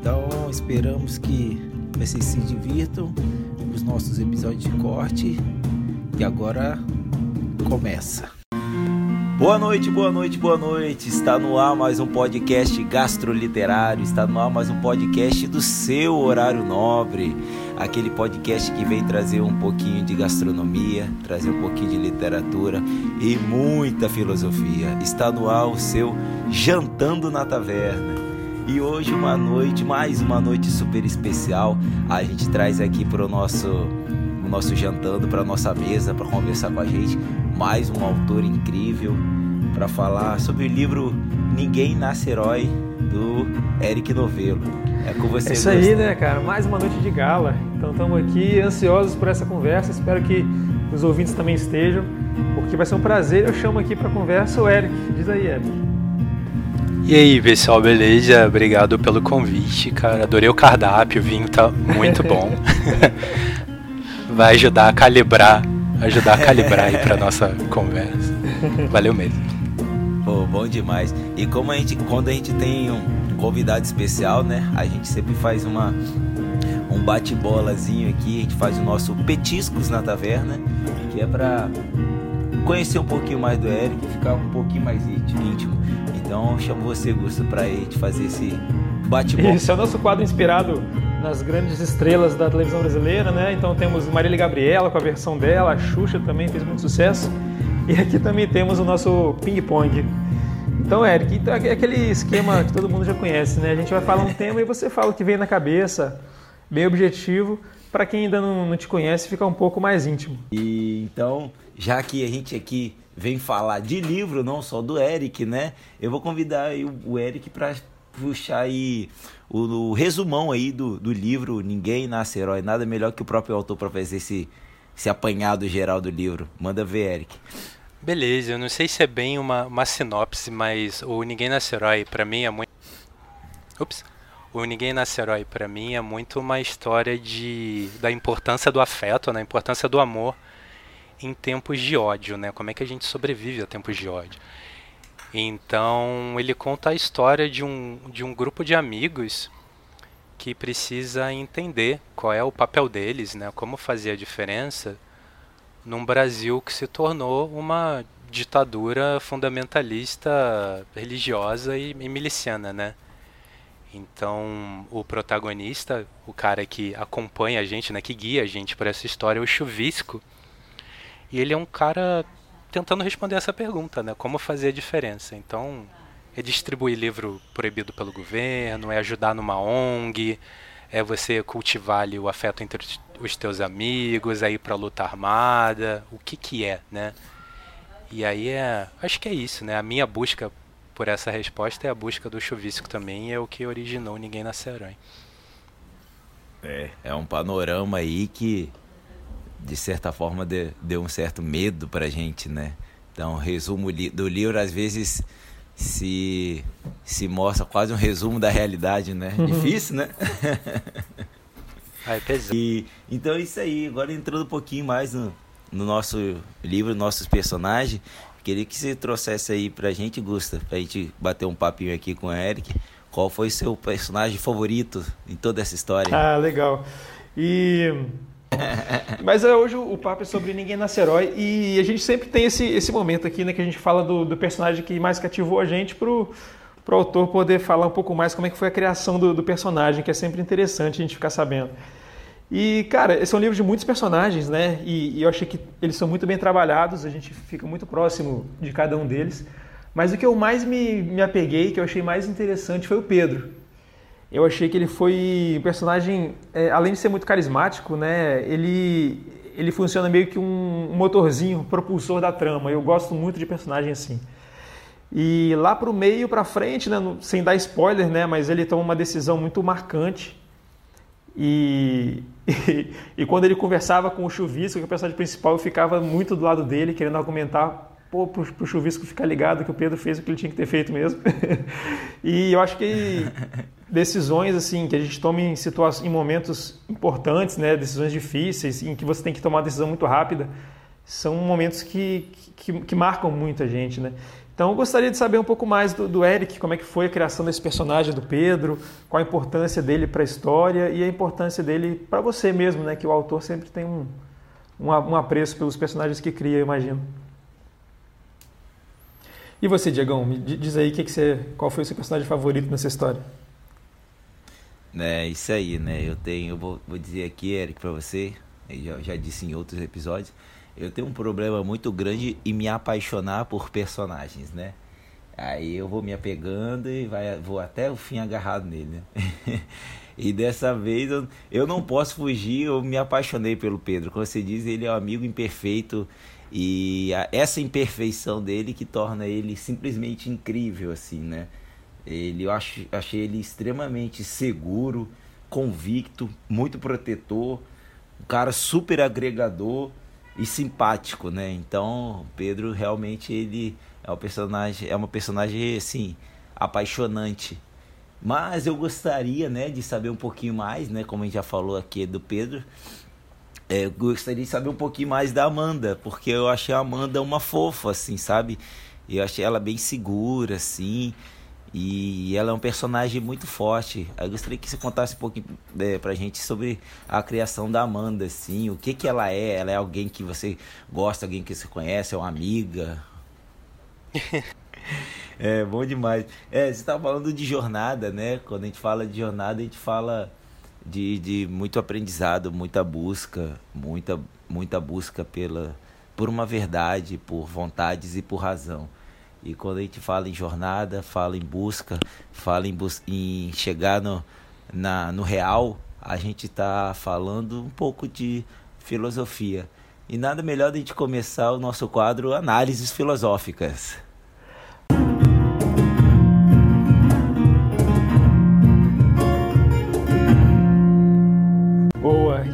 Então esperamos que vocês se divirtam com os nossos episódios de corte e agora começa. Boa noite, boa noite, boa noite. Está no ar mais um podcast gastroliterário, está no ar mais um podcast do seu horário nobre. Aquele podcast que vem trazer um pouquinho de gastronomia, trazer um pouquinho de literatura e muita filosofia. Está no ar o seu Jantando na Taverna. E hoje uma noite, mais uma noite super especial, a gente traz aqui para o nosso, o nosso jantando, para nossa mesa, para conversar com a gente, mais um autor incrível para falar sobre o livro Ninguém Nasce Herói do Eric Novello. É com você. É isso aí, né, cara? Mais uma noite de gala. Então estamos aqui ansiosos por essa conversa. Espero que os ouvintes também estejam, porque vai ser um prazer. Eu chamo aqui para conversa o Eric. Diz aí, Eric. E aí, pessoal, beleza? Obrigado pelo convite, cara. Adorei o cardápio, o vinho tá muito bom. Vai ajudar a calibrar, ajudar a calibrar aí pra nossa conversa. Valeu mesmo. Pô, bom demais. E como a gente, quando a gente tem um convidado especial, né? A gente sempre faz uma um bate-bolazinho aqui, a gente faz o nosso petiscos na taverna, que é pra conhecer um pouquinho mais do Eric, ficar um pouquinho mais íntimo. Então chamo você, Gusto, para gente fazer esse bate-bola. Esse é o nosso quadro inspirado nas grandes estrelas da televisão brasileira, né? Então temos Marília Gabriela com a versão dela, a Xuxa também fez muito sucesso. E aqui também temos o nosso ping-pong. Então, Eric, então é aquele esquema que todo mundo já conhece, né? A gente vai falar um tema e você fala o que vem na cabeça, bem objetivo, para quem ainda não, não te conhece ficar um pouco mais íntimo. E então, já que a gente aqui vem falar de livro, não só do Eric, né? Eu vou convidar o Eric para puxar aí o, o, resumão aí do, do livro Ninguém Nasce Herói. Nada melhor que o próprio autor para fazer esse, esse apanhado geral do livro. Manda ver, Eric. Beleza, eu não sei se é bem uma, uma sinopse, mas o Ninguém Nasce Herói para mim é muito... Ups. O Ninguém Nasce Herói para mim é muito uma história de, da importância do afeto, né? a importância do amor em tempos de ódio, né? Como é que a gente sobrevive a tempos de ódio? Então ele conta a história de um, de um grupo de amigos que precisa entender qual é o papel deles, né? Como fazer a diferença num Brasil que se tornou uma ditadura fundamentalista religiosa e, e miliciana, né? Então, o protagonista, o cara que acompanha a gente, né, que guia a gente por essa história, é o Chuvisco e ele é um cara tentando responder essa pergunta, né? Como fazer a diferença. Então, é distribuir livro proibido pelo governo, é ajudar numa ONG, é você cultivar ali o afeto entre os teus amigos, é ir para luta armada, o que que é, né? E aí é, acho que é isso, né? A minha busca por essa resposta é a busca do chuvisco também, é o que originou Ninguém Nasce Herói. É, é um panorama aí que de certa forma de, deu um certo medo pra gente, né? Então, o resumo do livro às vezes se se mostra quase um resumo da realidade, né? Uhum. Difícil, né? ah, é pesado. E, então é isso aí. Agora entrando um pouquinho mais no, no nosso livro, nossos personagens, queria que você trouxesse aí pra gente, Gusta, pra gente bater um papinho aqui com o Eric. Qual foi seu personagem favorito em toda essa história? Ah, legal. E mas é, hoje o papo é sobre Ninguém Nasce Herói e a gente sempre tem esse, esse momento aqui, né, que a gente fala do, do personagem que mais cativou a gente pro, pro autor poder falar um pouco mais como é que foi a criação do, do personagem, que é sempre interessante a gente ficar sabendo. E, cara, esse é um livro de muitos personagens, né? E, e, eu achei que eles são muito bem trabalhados, a gente fica muito próximo de cada um deles. Mas o que eu mais me, me apeguei, que eu achei mais interessante, foi o Pedro. Eu achei que ele foi um personagem, é, além de ser muito carismático, né? Ele, ele funciona meio que um, motorzinho, propulsor da trama. Eu gosto muito de personagem assim. E lá para o meio, para frente, né, sem dar spoiler, né, mas ele toma uma decisão muito marcante E, e, e, quando ele conversava com o Chuvisco, que é o personagem principal, eu ficava muito do lado dele, querendo argumentar pô, pro, pro Chuvisco ficar ligado que o Pedro fez o que ele tinha que ter feito mesmo. e eu acho que decisões assim que a gente toma em situações, em momentos importantes, né, decisões difíceis, em que você tem que tomar uma decisão muito rápida, são momentos que, que, que marcam muito a gente, né? Então, eu gostaria de saber um pouco mais do, do, Eric, como é que foi a criação desse personagem do Pedro, qual a importância dele para a história e a importância dele para você mesmo, né? Que o autor sempre tem um, um, um apreço pelos personagens que cria, eu imagino. E você, Diegão, me diz aí que que você, qual foi o seu personagem favorito nessa história? É isso aí, né? Eu tenho, eu vou, vou dizer aqui, Eric, para você, eu já, já disse em outros episódios, eu tenho um problema muito grande em me apaixonar por personagens, né? Aí eu vou me apegando e vai, vou até o fim agarrado nele, né? e dessa vez eu, eu não posso fugir, eu me apaixonei pelo Pedro. Como você diz, ele é um amigo imperfeito e a, essa imperfeição dele que torna ele simplesmente incrível, assim, né? Ele, eu acho, achei ele extremamente seguro, convicto, muito protetor, um cara super agregador e simpático, né? Então, Pedro realmente ele é um personagem, é uma personagem assim, apaixonante. Mas eu gostaria, né, de saber um pouquinho mais, né, como a gente já falou aqui do Pedro. É, eu gostaria de saber um pouquinho mais da Amanda, porque eu achei a Amanda uma fofa, assim, sabe? Eu achei ela bem segura, assim. E ela é um personagem muito forte. Eu gostaria que você contasse um pouquinho é, pra gente sobre a criação da Amanda, assim, o que que ela é? Ela é alguém que você gosta, alguém que você conhece, é uma amiga? é, bom demais. É, você estava falando de jornada, né? Quando a gente fala de jornada, a gente fala de, de muito aprendizado, muita busca, muita, muita busca pela, por uma verdade, por vontades e por razão. E quando a gente fala em jornada, fala em busca, fala em, bus em chegar no, na, no real, a gente está falando um pouco de filosofia. E nada melhor a gente começar o nosso quadro Análises Filosóficas.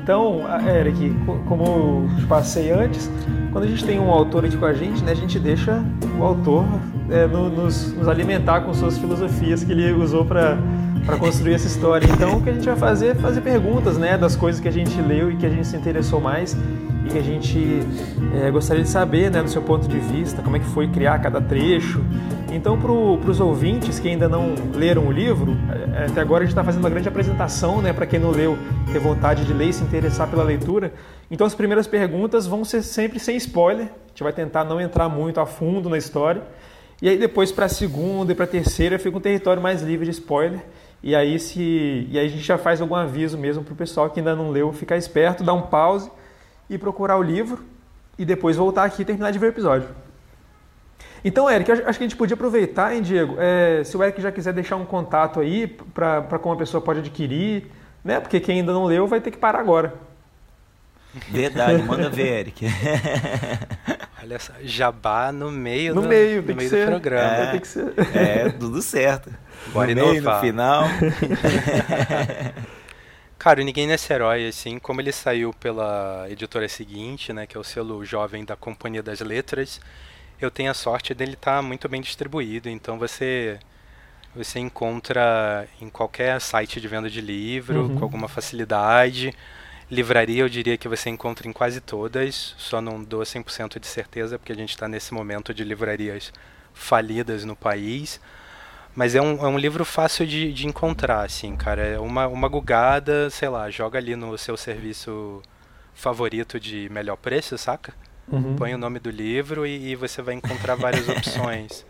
Então, Eric, como eu passei antes, quando a gente tem um autor aqui com a gente, né, a gente deixa o autor é, no, nos, nos, alimentar com suas filosofias que ele usou para para construir essa história. Então, o que a gente vai fazer é fazer perguntas, né, das coisas que a gente leu e que a gente se interessou mais e que a gente é, gostaria de saber, né, do seu ponto de vista, como é que foi criar cada trecho. Então, para os ouvintes que ainda não leram o livro, é, até agora a gente está fazendo uma grande apresentação, né, para quem não leu, ter vontade de ler e se interessar pela leitura. Então, as primeiras perguntas vão ser sempre sem spoiler. A gente vai tentar não entrar muito a fundo na história. E aí depois para a segunda e para a terceira fica um território mais livre de spoiler. E aí se e aí a gente já faz algum aviso mesmo para o pessoal que ainda não leu ficar esperto, dar um pause e procurar o livro e depois voltar aqui e terminar de ver o episódio. Então, Eric, acho que a gente podia aproveitar, hein, Diego? É, se o Eric já quiser deixar um contato aí para como a pessoa pode adquirir, né? Porque quem ainda não leu vai ter que parar agora. Verdade, manda ver, Eric. Olha só, jabá no meio no do, meio, no tem meio que ser. do programa. É, tem que ser. é tudo certo. Bora no meio, no final. Cara, o Ninguém Nesse Herói, assim, como ele saiu pela editora seguinte, né, que é o selo jovem da Companhia das Letras, eu tenho a sorte dele estar tá muito bem distribuído, então você você encontra em qualquer site de venda de livro, Uhum. com alguma facilidade. Livraria, eu diria que você encontra em quase todas, só não dou 100% de certeza, porque a gente está nesse momento de livrarias falidas no país. Mas é um, é um livro fácil de, de encontrar, assim, cara. É uma, uma gugada, sei lá, joga ali no seu serviço favorito de melhor preço, saca? Uhum. Põe o nome do livro e, e você vai encontrar várias opções.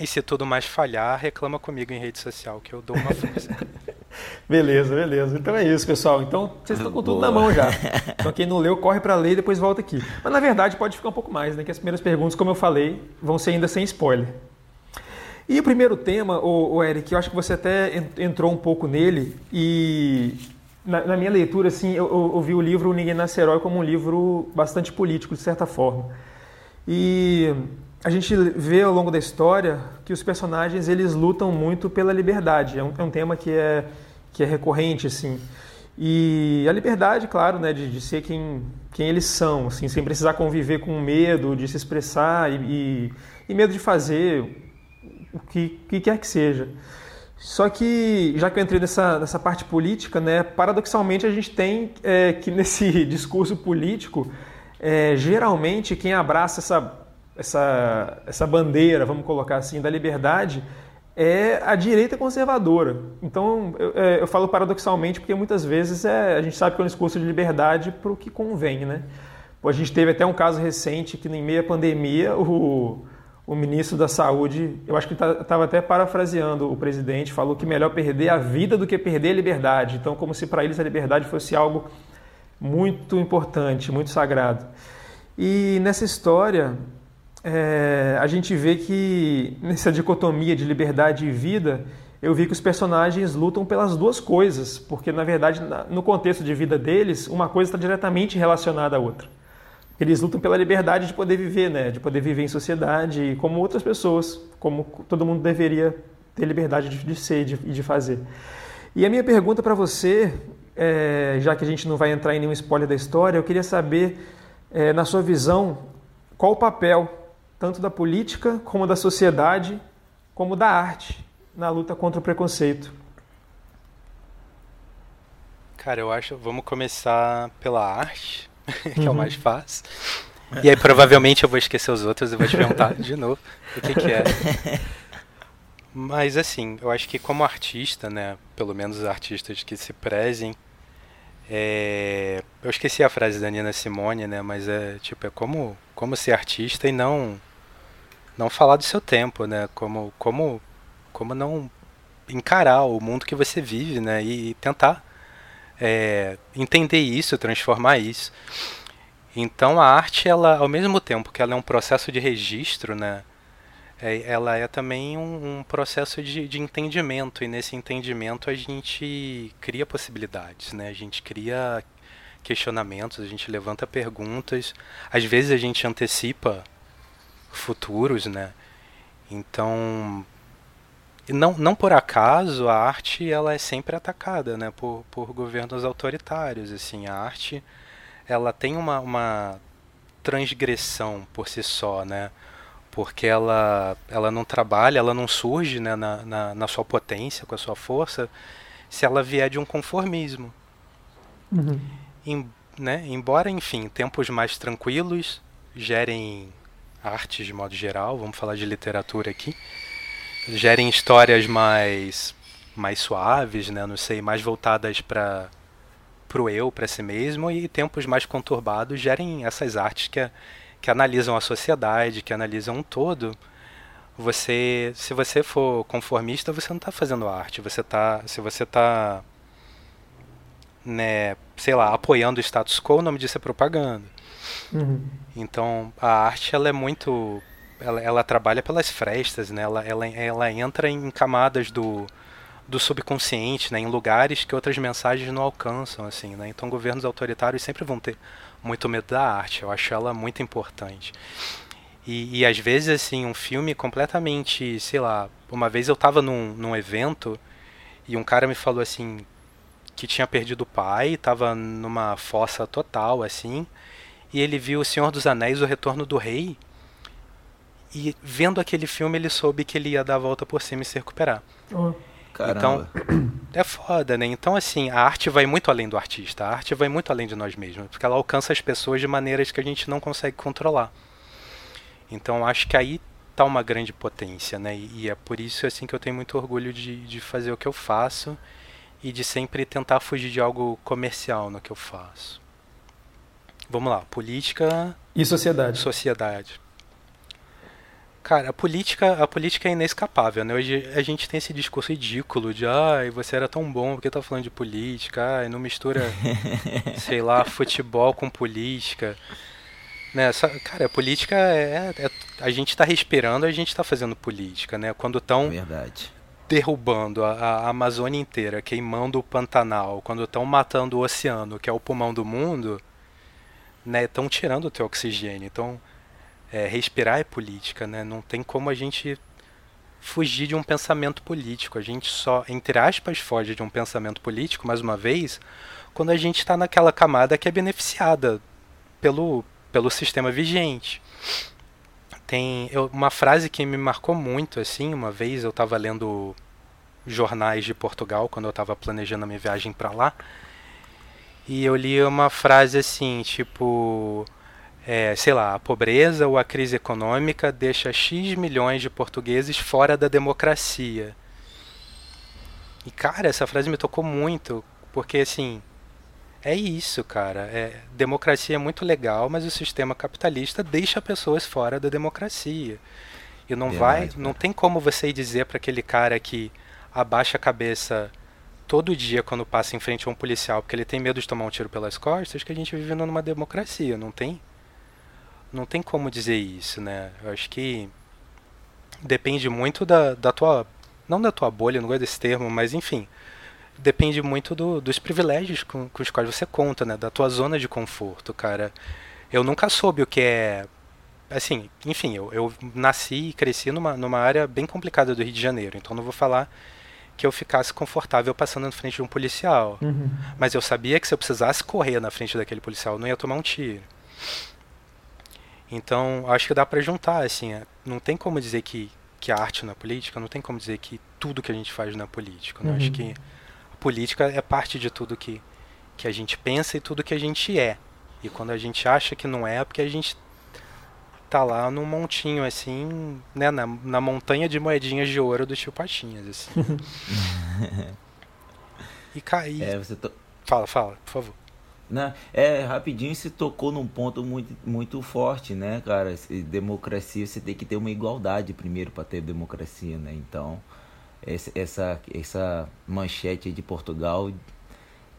E se tudo mais falhar, reclama comigo em rede social, que eu dou uma força. Beleza, beleza. Então é isso, pessoal. Então vocês estão com tudo Boa. na mão já. Então quem não leu, corre para ler e depois volta aqui. Mas na verdade pode ficar um pouco mais, né? Que as primeiras perguntas, como eu falei, vão ser ainda sem spoiler. E o primeiro tema, o, o Eric, eu acho que você até en- entrou um pouco nele e na, na minha leitura, assim, eu, eu, eu vi o livro Ninguém Nasce Herói como um livro bastante político, de certa forma. E a gente vê ao longo da história que os personagens eles lutam muito pela liberdade. É um, é um tema que é, que é recorrente, assim. E a liberdade, claro, né, de, de ser quem, quem eles são, assim, sem precisar conviver com medo de se expressar e, e, e medo de fazer o que, que, quer que seja. Só que, já que eu entrei nessa, nessa parte política, né, paradoxalmente a gente tem é, que nesse discurso político, é, geralmente quem abraça essa, essa, essa bandeira, vamos colocar assim, da liberdade, é a direita conservadora. Então, eu, é, eu falo paradoxalmente porque muitas vezes é, a gente sabe que é um discurso de liberdade para o que convém, né? A gente teve até um caso recente que, em meio à pandemia, o, o ministro da Saúde, eu acho que estava tá, até parafraseando o presidente, falou que melhor perder a vida do que perder a liberdade. Então, como se para eles a liberdade fosse algo muito importante, muito sagrado. E nessa história, é, a gente vê que nessa dicotomia de liberdade e vida, eu vi que os personagens lutam pelas duas coisas, porque na verdade, no contexto de vida deles, uma coisa está diretamente relacionada à outra. Eles lutam pela liberdade de poder viver, né? de poder viver em sociedade como outras pessoas, como todo mundo deveria ter liberdade de, ser e de, de, fazer. E a minha pergunta para você, é, já que a gente não vai entrar em nenhum spoiler da história, eu queria saber, é, na sua visão, qual o papel tanto da política como da sociedade, como da arte na luta contra o preconceito. Cara, eu acho, vamos começar pela arte, que uhum. é o uhum. mais fácil. E aí provavelmente eu vou esquecer os outros e vou te perguntar de novo o que, que é. Mas assim, eu acho que como artista, né, pelo menos os artistas que se prezem, é... eu esqueci a frase da Nina Simone, né, mas é tipo, é como, como ser artista e não não falar do seu tempo, né? Como, como, como não encarar o mundo que você vive, né? E, tentar é, entender isso, transformar isso. Então a arte, ela, ao mesmo tempo que ela é um processo de registro, né? É, ela é também um, um processo de, de, entendimento e nesse entendimento a gente cria possibilidades, né? A gente cria questionamentos, a gente levanta perguntas, às vezes a gente antecipa futuros, né? Então, não, não por acaso a arte ela é sempre atacada, né? Por, por governos autoritários, assim, a arte ela tem uma, uma transgressão por si só, né? Porque ela, ela não trabalha, ela não surge né, na, na, na sua potência, com a sua força, se ela vier de um conformismo. Uhum. Em, né, embora, enfim, tempos mais tranquilos gerem artes de modo geral, vamos falar de literatura aqui, gerem histórias mais mais suaves, né, não sei, mais voltadas para pro eu, para si mesmo e tempos mais conturbados gerem essas artes que que analisam a sociedade, que analisam um todo. Você, se você for conformista, você não está fazendo arte, você tá, se você está né, sei lá, apoiando o status quo, o nome disso é propaganda. Uhum. Então a arte ela é muito, ela, ela trabalha pelas frestas, né? Ela, ela, ela entra em camadas do, do subconsciente, né? Em lugares que outras mensagens não alcançam, assim, né? Então governos autoritários sempre vão ter muito medo da arte. Eu acho ela muito importante. E, e às vezes, assim, um filme completamente, sei lá, uma vez eu estava num, num evento e um cara me falou assim que tinha perdido o pai, estava numa fossa total, assim, e ele viu O Senhor dos Anéis, O Retorno do Rei. E vendo aquele filme, ele soube que ele ia dar a volta por cima e se recuperar. Oh. Então, é foda, né? Então, assim, a arte vai muito além do artista. A arte vai muito além de nós mesmos. Porque ela alcança as pessoas de maneiras que a gente não consegue controlar. Então, acho que aí tá uma grande potência, né? E é por isso, assim, que eu tenho muito orgulho de, de fazer o que eu faço e de sempre tentar fugir de algo comercial no que eu faço. Vamos lá, política e sociedade. Sociedade. Cara, a política, a política é inescapável, né? Hoje a gente tem esse discurso ridículo de ai, você era tão bom, porque tá falando de política? Ai, não mistura, sei lá, futebol com política. Né? Cara, a política é, é, a gente tá respirando, a gente tá fazendo política, né? Quando estão derrubando a, a, Amazônia inteira, queimando o Pantanal, quando estão matando o oceano, que é o pulmão do mundo, estão né, tirando o teu oxigênio. Então, é, respirar é política, né? Não tem como a gente fugir de um pensamento político. A gente só, entre aspas, foge de um pensamento político, mais uma vez, quando a gente está naquela camada que é beneficiada pelo, pelo sistema vigente. Tem eu, uma frase que me marcou muito, assim, uma vez eu estava lendo jornais de Portugal, quando eu estava planejando a minha viagem para lá, e eu li uma frase assim, tipo é, sei lá, a pobreza ou a crise econômica deixa X milhões de portugueses fora da democracia. E cara, essa frase me tocou muito, porque assim, é isso, cara. É, democracia é muito legal, mas o sistema capitalista deixa pessoas fora da democracia. E não Verdade, vai, não tem como você dizer para aquele cara que abaixa a cabeça todo dia quando passa em frente a um policial porque ele tem medo de tomar um tiro pelas costas que a gente vive numa democracia, não tem? Não tem como dizer isso, né? Eu acho que depende muito da, da tua. Não da tua bolha, não gosto desse termo, mas enfim. Depende muito do, dos privilégios com, com os quais você conta, né? Da tua zona de conforto, cara. Eu nunca soube o que é. Assim, enfim, eu, eu nasci e cresci numa, numa área bem complicada do Rio de Janeiro, então não vou falar que eu ficasse confortável passando na frente de um policial. Uhum. Mas eu sabia que se eu precisasse correr na frente daquele policial, eu não ia tomar um tiro. Então, acho que dá para juntar, assim, é, não tem como dizer que, que a arte na política, não tem como dizer que tudo que a gente faz na política. Né? Uhum. Acho que a política é parte de tudo que, que a gente pensa e tudo que a gente é. E quando a gente acha que não é, é porque a gente tá lá num montinho, assim, né, na, na montanha de moedinhas de ouro do tio Patinhas, assim. e cair. É, você to... Fala, fala, por favor. Né? É, rapidinho se tocou num ponto muito, muito forte, né, cara? Democracia, você tem que ter uma igualdade primeiro para ter democracia, né? Então, essa, essa manchete de Portugal,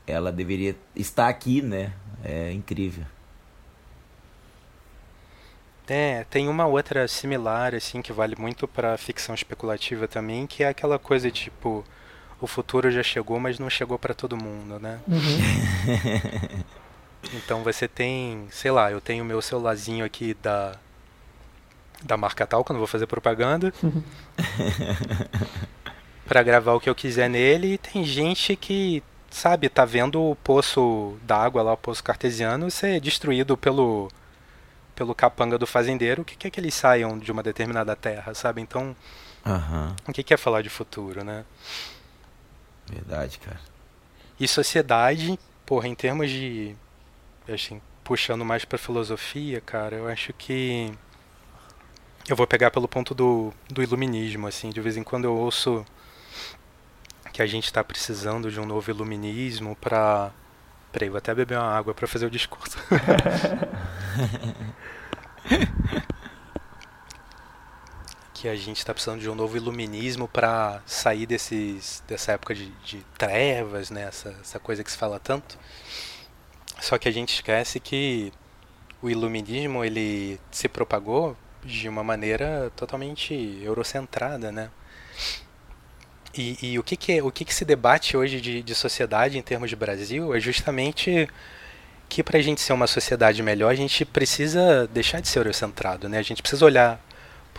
ela deveria estar aqui, né? É incrível. É, tem uma outra similar, assim, que vale muito para ficção especulativa também, que é aquela coisa tipo o futuro já chegou, mas não chegou para todo mundo, né? Uhum. então você tem, sei lá, eu tenho meu celularzinho aqui da da marca tal, que eu não vou fazer propaganda. para gravar o que eu quiser nele, e tem gente que, sabe, tá vendo o poço d'água lá, o poço cartesiano, ser destruído pelo pelo capanga do fazendeiro, o que, que é que eles saiam de uma determinada terra, sabe? Então, uhum. o que, que é falar de futuro, né? Verdade, cara. E sociedade, porra, em termos de. Assim, puxando mais pra filosofia, cara, eu acho que. Eu vou pegar pelo ponto do, do iluminismo, assim. De vez em quando eu ouço que a gente está precisando de um novo iluminismo para. Peraí, vou até beber uma água para fazer o discurso. que a gente está precisando de um novo iluminismo para sair desses, dessa época de, de trevas, né? Essa, essa, coisa que se fala tanto. Só que a gente esquece que o iluminismo ele se propagou de uma maneira totalmente eurocentrada, né? E, e o, que, que, o que, que se debate hoje de, de sociedade em termos de Brasil é justamente que para a gente ser uma sociedade melhor, a gente precisa deixar de ser eurocentrado, né? A gente precisa olhar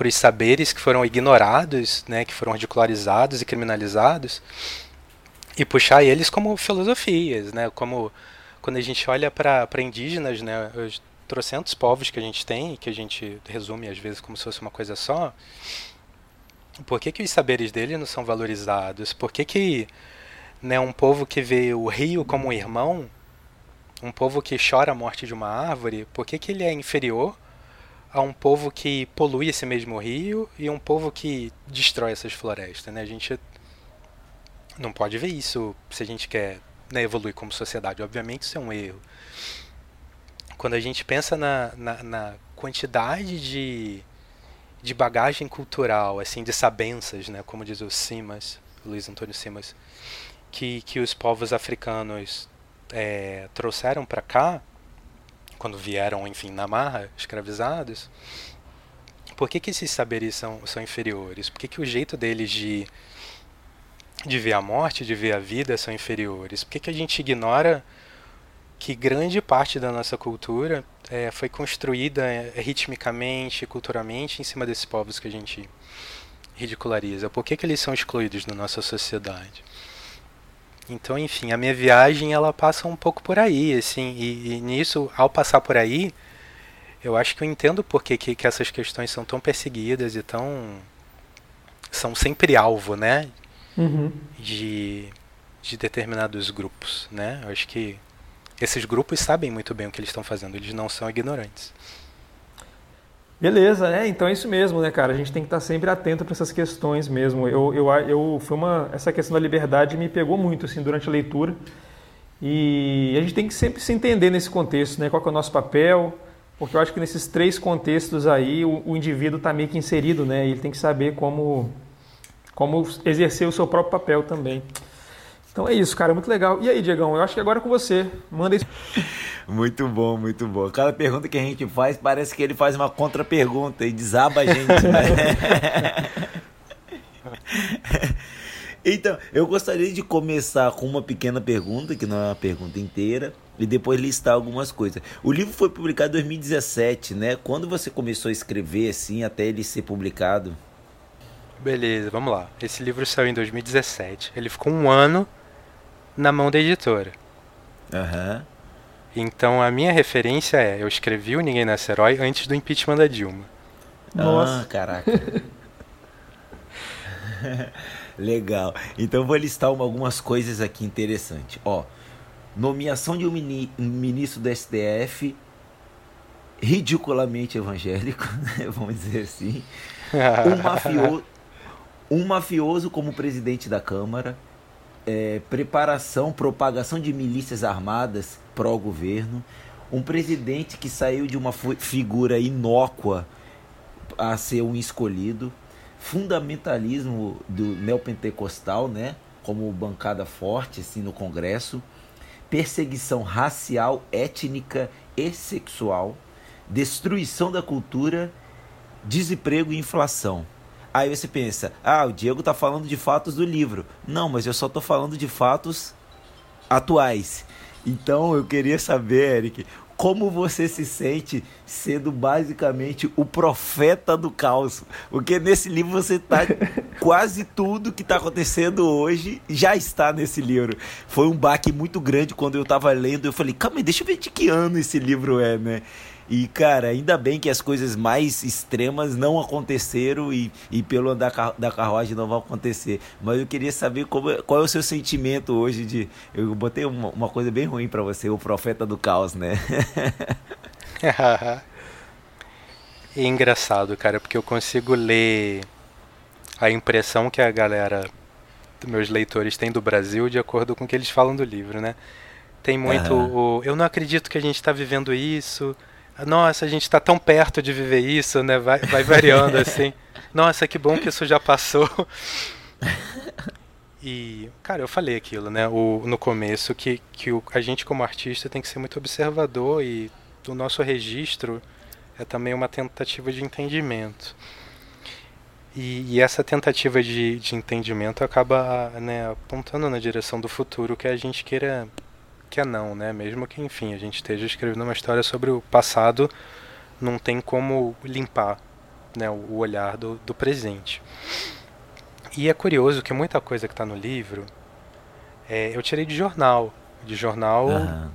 por saberes que foram ignorados, né, que foram ridicularizados e criminalizados, e puxar eles como filosofias, né, como quando a gente olha para indígenas, né, os trocentos povos que a gente tem, que a gente resume às vezes como se fosse uma coisa só, por que, que os saberes dele não são valorizados? Por que, que né, um povo que vê o rio como um irmão, um povo que chora a morte de uma árvore, por que, que ele é inferior a um povo que polui esse mesmo rio e um povo que destrói essas florestas. Né? A gente não pode ver isso se a gente quer né, evoluir como sociedade. Obviamente isso é um erro. Quando a gente pensa na, na, na quantidade de, de bagagem cultural, assim, de sabenças, né, como diz o Simas, Luiz Antônio Simas, que, que os povos africanos é, trouxeram para cá, quando vieram, enfim, na marra, escravizados, por que, que esses saberes são, são inferiores? Por que, que o jeito deles de, de ver a morte, de ver a vida, são inferiores? Por que, que a gente ignora que grande parte da nossa cultura é, foi construída é, ritmicamente, culturalmente, em cima desses povos que a gente ridiculariza? Por que, que eles são excluídos da nossa sociedade? Então, enfim, a minha viagem ela passa um pouco por aí, assim, e, e nisso, ao passar por aí, eu acho que eu entendo por que, que, que essas questões são tão perseguidas e tão são sempre alvo, né, uhum. de, de determinados grupos, né? Eu acho que esses grupos sabem muito bem o que eles estão fazendo, eles não são ignorantes. Beleza, né? Então é isso mesmo, né, cara? A gente tem que estar sempre atento para essas questões mesmo. Eu, eu, eu foi uma essa questão da liberdade me pegou muito assim durante a leitura. E a gente tem que sempre se entender nesse contexto, né? Qual é o nosso papel? Porque eu acho que nesses três contextos aí o, o indivíduo está meio que inserido, né? Ele tem que saber como como exercer o seu próprio papel também. Então é isso, cara, muito legal. E aí, Diegão, eu acho que agora é com você. Manda isso. Muito bom, muito bom. Cada pergunta que a gente faz parece que ele faz uma contra-pergunta e desaba a gente, né? então, eu gostaria de começar com uma pequena pergunta, que não é uma pergunta inteira, e depois listar algumas coisas. O livro foi publicado em 2017, né? Quando você começou a escrever assim, até ele ser publicado? Beleza, vamos lá. Esse livro saiu em 2017. Ele ficou um ano na mão da editora. Uhum. Então a minha referência é, eu escrevi o Ninguém Nasce Herói antes do impeachment da Dilma. Nossa, ah, caraca. Legal. Então vou listar uma, algumas coisas aqui interessantes. Ó, nomeação de um, mini, um ministro do STF ridiculamente evangélico, né? vamos dizer assim. Um mafioso, um mafioso como presidente da Câmara é, preparação, propagação de milícias armadas pró-governo, um presidente que saiu de uma figura inócua a ser um escolhido, fundamentalismo do neopentecostal, né, como bancada forte assim no Congresso, perseguição racial, étnica e sexual, destruição da cultura, desemprego e inflação. Aí você pensa, ah, o Diego tá falando de fatos do livro. Não, mas eu só tô falando de fatos atuais. Então eu queria saber, Eric, como você se sente sendo basicamente o profeta do caos? Porque nesse livro você tá quase tudo que está acontecendo hoje já está nesse livro. Foi um baque muito grande quando eu estava lendo, eu falei, calma aí, deixa eu ver de que ano esse livro é, né? E, cara, ainda bem que as coisas mais extremas não aconteceram e, e pelo andar da carruagem não vão acontecer. Mas eu queria saber como, qual é o seu sentimento hoje de. Eu botei uma, uma coisa bem ruim para você, o profeta do caos, né? é engraçado, cara, porque eu consigo ler a impressão que a galera, meus leitores, têm do Brasil de acordo com o que eles falam do livro, né? Tem muito uhum. o. Eu não acredito que a gente está vivendo isso nossa, a gente está tão perto de viver isso, né? Vai, vai variando assim. Nossa, que bom que isso já passou. E, cara, eu falei aquilo, né, o, no começo, que, que o, a gente como artista tem que ser muito observador e o nosso registro é também uma tentativa de entendimento. E, e essa tentativa de, de entendimento acaba né, apontando na direção do futuro que a gente queira que é não, né? Mesmo que, enfim, a gente esteja escrevendo uma história sobre o passado, não tem como limpar né, o olhar do, do presente. E é curioso que muita coisa que está no livro é, eu tirei de jornal, de jornal uhum.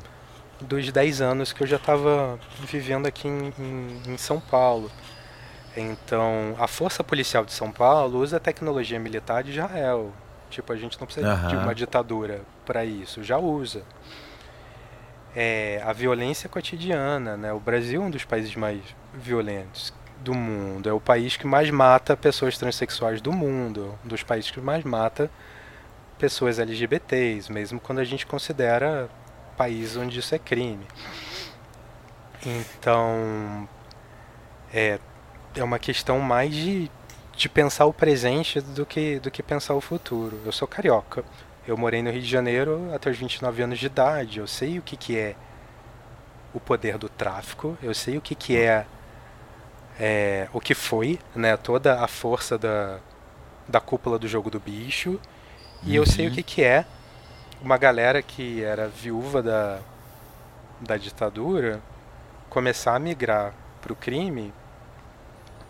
dos 10 anos que eu já estava vivendo aqui em, em, em, São Paulo. Então, a Força Policial de São Paulo usa a tecnologia militar de Israel. Tipo, a gente não precisa uhum. de uma ditadura para isso, já usa é, a violência cotidiana. Né? O Brasil é um dos países mais violentos do mundo. É o país que mais mata pessoas transexuais do mundo. Um dos países que mais mata pessoas LGBTs, mesmo quando a gente considera país onde isso é crime. Então, é, é uma questão mais de, de pensar o presente do que, do que pensar o futuro. Eu sou carioca. Eu morei no Rio de Janeiro até os 29 anos de idade. Eu sei o que, que é o poder do tráfico. Eu sei o que, que é, é o que foi, né? Toda a força da, da cúpula do jogo do bicho. E uhum. eu sei o uhum. que, que é uma galera que era viúva da, da ditadura começar a migrar para o crime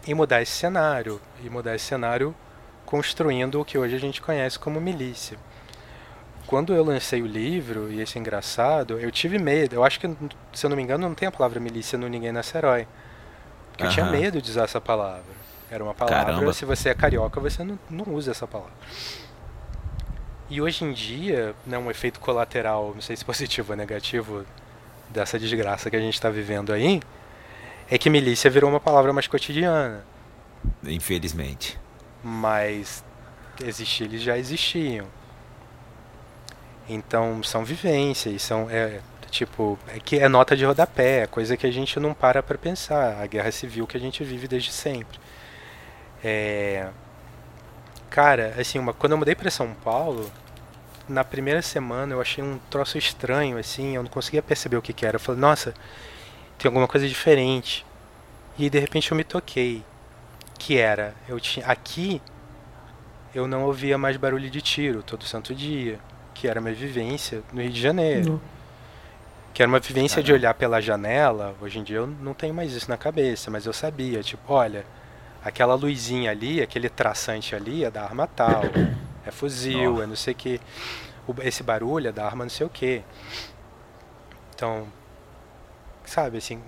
e mudar esse cenário. E mudar esse cenário construindo o que hoje a gente conhece como milícia. Quando eu lancei o livro, e esse é engraçado, eu tive medo. Eu acho que, se eu não me engano, não tem a palavra milícia no Ninguém Nasce Herói. Porque eu tinha medo de usar essa palavra. Era uma palavra, Caramba. se você é carioca, você não, não usa essa palavra. E hoje em dia, né, um efeito colateral, não sei se positivo ou negativo, dessa desgraça que a gente está vivendo aí, é que milícia virou uma palavra mais cotidiana. Infelizmente. Mas existir eles já existiam. Então são vivências, são é, tipo, é que é nota de rodapé, é coisa que a gente não para para pensar, a guerra civil que a gente vive desde sempre. É, cara, assim, uma, quando eu mudei para São Paulo, na primeira semana eu achei um troço estranho, assim, eu não conseguia perceber o que, que era. Eu falei, nossa, tem alguma coisa diferente. E de repente eu me toquei, que era, eu tinha aqui eu não ouvia mais barulho de tiro todo santo dia, que era minha vivência no Rio de Janeiro. Não. Que era uma vivência de olhar pela janela. Hoje em dia eu não tenho mais isso na cabeça, mas eu sabia, tipo, olha, aquela luzinha ali, aquele traçante ali é da arma tal, é fuzil, Ó. é não sei o que. Esse barulho é da arma não sei o que. Então, sabe, assim,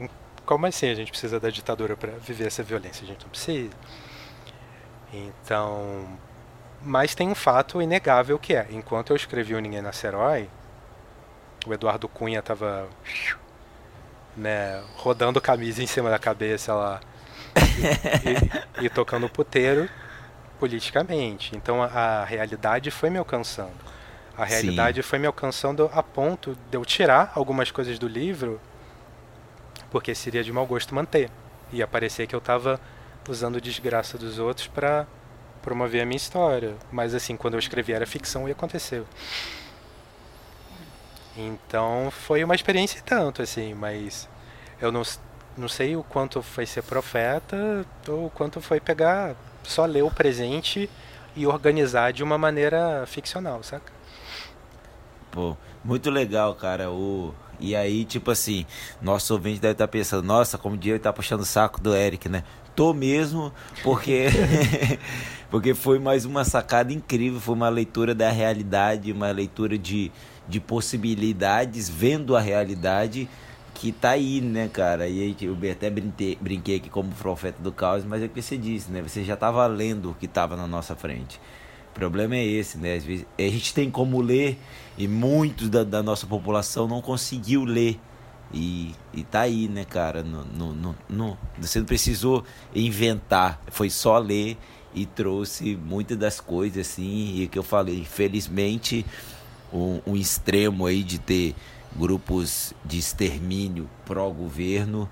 como assim a gente precisa da ditadura para viver essa violência? A gente não precisa. Então, mas tem um fato inegável que é, enquanto eu escrevi o Ninguém Nasce Herói, o Eduardo Cunha tava né, rodando camisa em cima da cabeça lá e, e- e tocando puteiro politicamente. Então a, a realidade foi me alcançando. A Sim. realidade foi me alcançando a ponto de eu tirar algumas coisas do livro porque seria de mau gosto manter. Ia parecer que eu tava usando desgraça dos outros para promover a minha história. Mas assim, quando eu escrevi era ficção e aconteceu. Então foi uma experiência tanto, assim, mas eu não, não sei o quanto foi ser profeta ou o quanto foi pegar, só ler o presente e organizar de uma maneira ficcional, saca? Pô, muito legal, cara. O... E aí, tipo assim, nosso ouvinte deve estar pensando, nossa, como o dia ele tá puxando o saco do Eric, né? Tô mesmo, porque porque foi mais uma sacada incrível, foi uma leitura da realidade, uma leitura de, de possibilidades, vendo a realidade que tá aí, né, cara? E aí eu até brinquei, brinquei aqui como profeta do caos, mas é o que você disse, né? Você já tava lendo o que tava na nossa frente. O problema é esse, né? Às vezes a gente tem como ler e muitos da, da nossa população não conseguiu ler. E, e tá aí, né, cara? No, no, no, no- você não precisou inventar, foi só ler e trouxe muitas das coisas, assim, e que eu falei, infelizmente, um, um extremo aí de ter grupos de extermínio pró-governo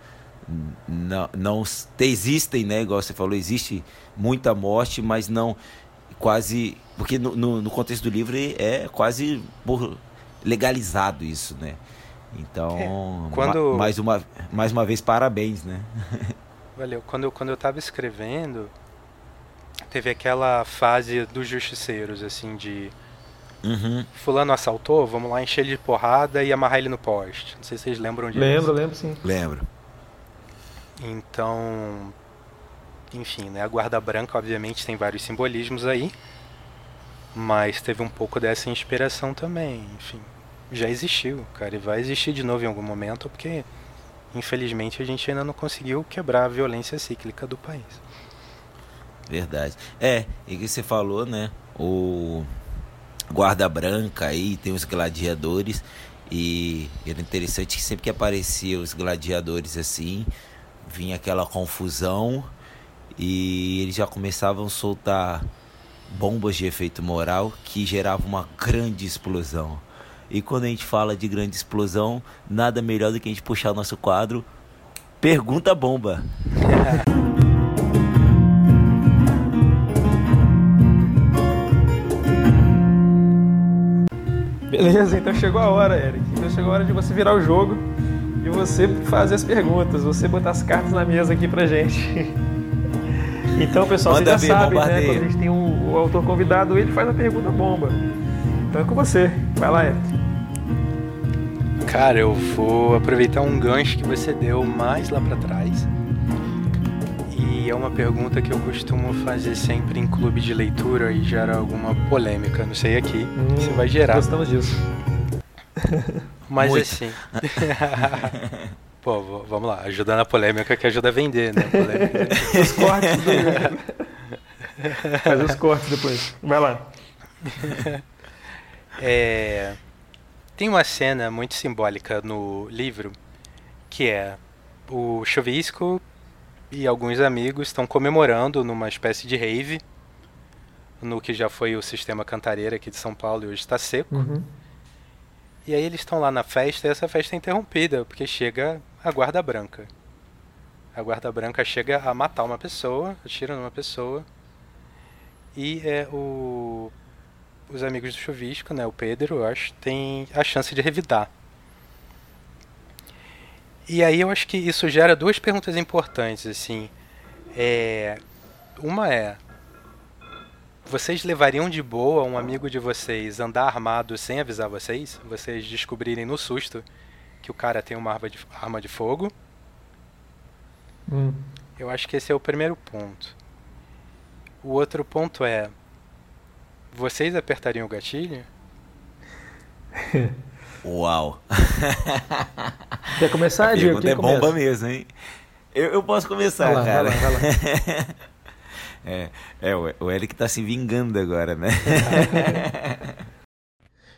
não, não existem, né? Igual você falou, existe muita morte, mas não quase. Porque no, no, no contexto do livro é quase legalizado isso, né? Então, É, quando- ma- mais, uma, mais uma vez, parabéns, né? Valeu. Quando, eu- quando eu tava escrevendo, teve aquela fase dos justiceiros, assim, de Uhum. fulano assaltou, vamos lá encher ele de porrada e amarrar ele no poste. Não sei se vocês lembram disso. Lembro, lembro sim. Lembro. Então, enfim, né? A guarda branca, obviamente, tem vários simbolismos aí, mas teve um pouco dessa inspiração também. Enfim, já existiu, cara, e vai existir de novo em algum momento, porque infelizmente a gente ainda não conseguiu quebrar a violência cíclica do país. Verdade. É, e que você falou, né? O guarda branca aí, tem os gladiadores. E era interessante que sempre que aparecia os gladiadores assim, vinha aquela confusão e eles já começavam a soltar bombas de efeito moral que geravam uma grande explosão. E quando a gente fala de grande explosão, nada melhor do que a gente puxar o nosso quadro Pergunta Bomba. Beleza, então chegou a hora, Eric. Então chegou a hora de você virar o jogo e você fazer as perguntas, você botar as cartas na mesa aqui pra gente. Então, pessoal, Manda vocês já ver, sabem, né? Quando a gente tem o, o autor convidado, ele faz a pergunta bomba. Então é com você. Vai lá, Eric. Cara, eu vou aproveitar um gancho que você deu mais lá pra trás. E é uma pergunta que eu costumo fazer sempre em clube de leitura e gera alguma polêmica. Não sei aqui hum, se vai gerar. Gostamos disso. Mas Muito. assim. Pô, vamos lá, ajuda na polêmica que ajuda a vender, né? os cortes. Do... Faz os cortes depois. Vai lá. É, tem uma cena muito simbólica no livro que é o chuvisco e alguns amigos estão comemorando numa espécie de rave no que já foi o sistema cantareira aqui de São Paulo e hoje está seco. Uhum. E aí eles estão lá na festa e essa festa é interrompida, porque chega a guarda branca. A guarda branca chega a matar uma pessoa, atira numa pessoa. E é o os amigos do chuvisco, né, o Pedro, eu acho, tem a chance de revidar. E aí eu acho que isso gera duas perguntas importantes, assim. É, uma é vocês levariam de boa um amigo de vocês andar armado sem avisar vocês? Vocês descobrirem no susto que o cara tem uma arma de, arma de fogo? Hum. Eu acho que esse é o primeiro ponto. O outro ponto é: vocês apertariam o gatilho? Uau! Quer começar, A Diego? é bomba mesmo, hein? Eu, eu posso começar, vai lá, cara. Vai lá, vai lá. É, é o Eric tá se vingando agora, né?